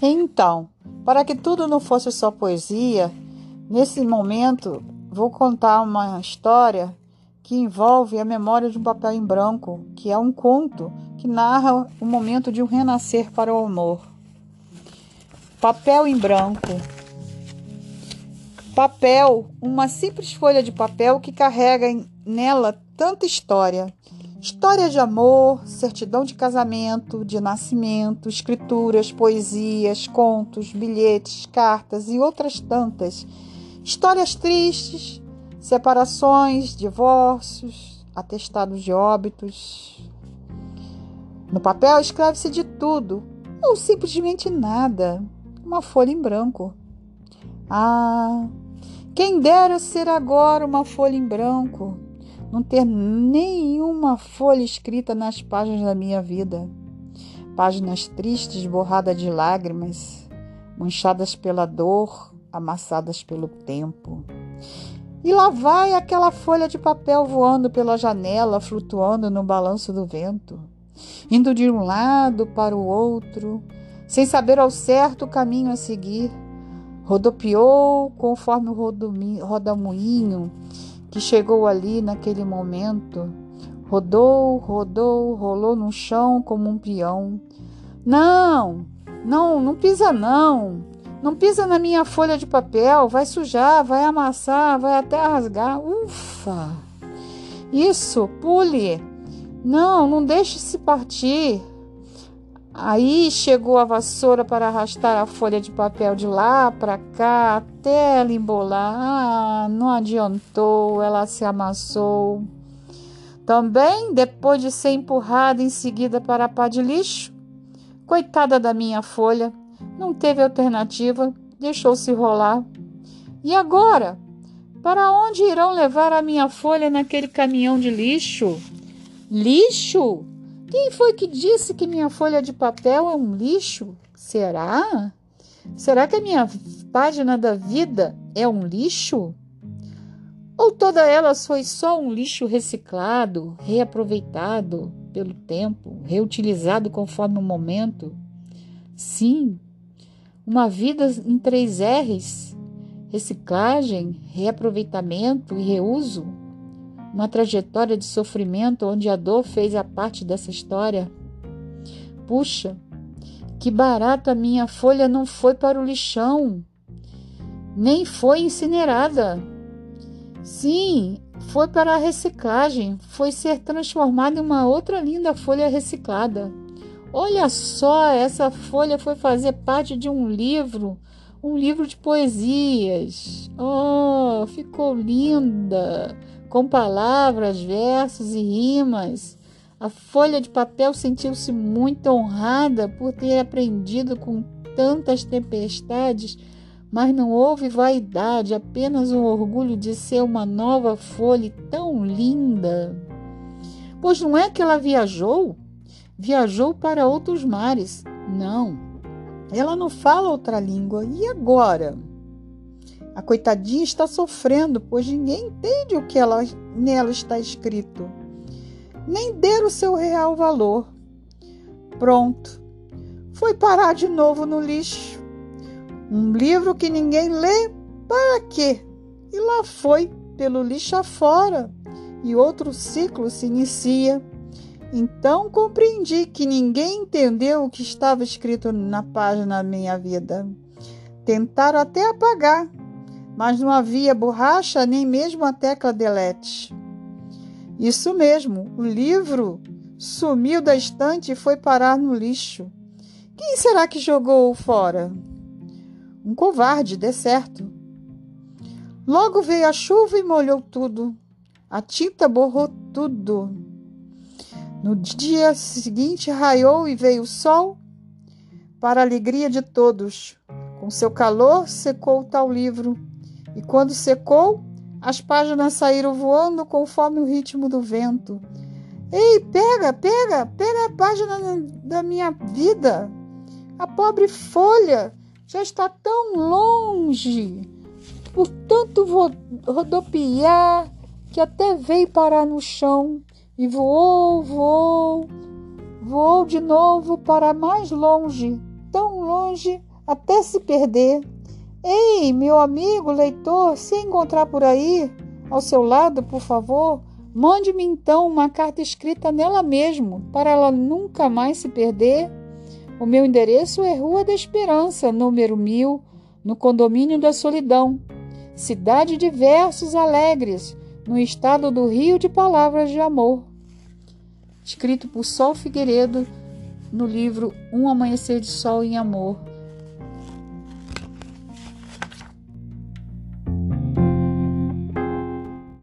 Então, para que tudo não fosse só poesia, nesse momento vou contar uma história que envolve a memória de um papel em branco, que é um conto que narra o momento de um renascer para o amor. Papel em branco. Papel, uma simples folha de papel que carrega nela tanta história. História de amor, certidão de casamento, de nascimento, escrituras, poesias, contos, bilhetes, cartas e outras tantas. Histórias tristes, separações, divórcios, atestados de óbitos. No papel escreve-se de tudo, ou simplesmente nada, uma folha em branco. Ah, quem dera ser agora uma folha em branco não ter nenhuma folha escrita nas páginas da minha vida. Páginas tristes, borradas de lágrimas, manchadas pela dor, amassadas pelo tempo. E lá vai aquela folha de papel voando pela janela, flutuando no balanço do vento, indo de um lado para o outro, sem saber ao certo o caminho a seguir. Rodopiou conforme o rodamuinho que chegou ali naquele momento. Rodou, rodou, rolou no chão como um peão. Não, não, não pisa não. Não pisa na minha folha de papel, vai sujar, vai amassar, vai até rasgar. Ufa! Isso, pule. Não, não deixe se partir. Aí chegou a vassoura para arrastar a folha de papel de lá para cá até ela embolar. Ah, não adiantou, ela se amassou. Também, depois de ser empurrada em seguida para a pá de lixo, coitada da minha folha, não teve alternativa, deixou-se rolar. E agora? Para onde irão levar a minha folha naquele caminhão de lixo? Lixo? Quem foi que disse que minha folha de papel é um lixo? Será? Será que a minha página da vida é um lixo? Ou toda ela foi só um lixo reciclado, reaproveitado pelo tempo, reutilizado conforme o momento? Sim, uma vida em três R's: reciclagem, reaproveitamento e reuso uma trajetória de sofrimento onde a dor fez a parte dessa história. Puxa, que barato a minha folha não foi para o lixão, nem foi incinerada. Sim, foi para a reciclagem, foi ser transformada em uma outra linda folha reciclada. Olha só, essa folha foi fazer parte de um livro, um livro de poesias. Oh, ficou linda! Com palavras, versos e rimas. A folha de papel sentiu-se muito honrada por ter aprendido com tantas tempestades, mas não houve vaidade, apenas o orgulho de ser uma nova folha tão linda. Pois não é que ela viajou? Viajou para outros mares. Não, ela não fala outra língua. E agora? A coitadinha está sofrendo, pois ninguém entende o que ela, nela está escrito, nem der o seu real valor. Pronto, foi parar de novo no lixo. Um livro que ninguém lê, para quê? E lá foi, pelo lixo afora, e outro ciclo se inicia. Então compreendi que ninguém entendeu o que estava escrito na página da minha vida. Tentaram até apagar, mas não havia borracha nem mesmo a tecla delete. Isso mesmo, o livro sumiu da estante e foi parar no lixo. Quem será que jogou-o fora? Um covarde, de certo. Logo veio a chuva e molhou tudo. A tinta borrou tudo. No dia seguinte raiou e veio o sol, para a alegria de todos. Com seu calor secou o tal livro e quando secou, as páginas saíram voando conforme o ritmo do vento. Ei, pega, pega, pega a página da minha vida. A pobre folha já está tão longe, por tanto rodopiar, que até veio parar no chão e voou, voou, voou de novo para mais longe, tão longe até se perder. Ei, meu amigo leitor, se encontrar por aí, ao seu lado, por favor, mande-me então uma carta escrita nela mesmo, para ela nunca mais se perder. O meu endereço é Rua da Esperança, número 1000, no condomínio da Solidão, cidade de versos alegres, no estado do Rio de Palavras de Amor. Escrito por Sol Figueiredo no livro Um Amanhecer de Sol em Amor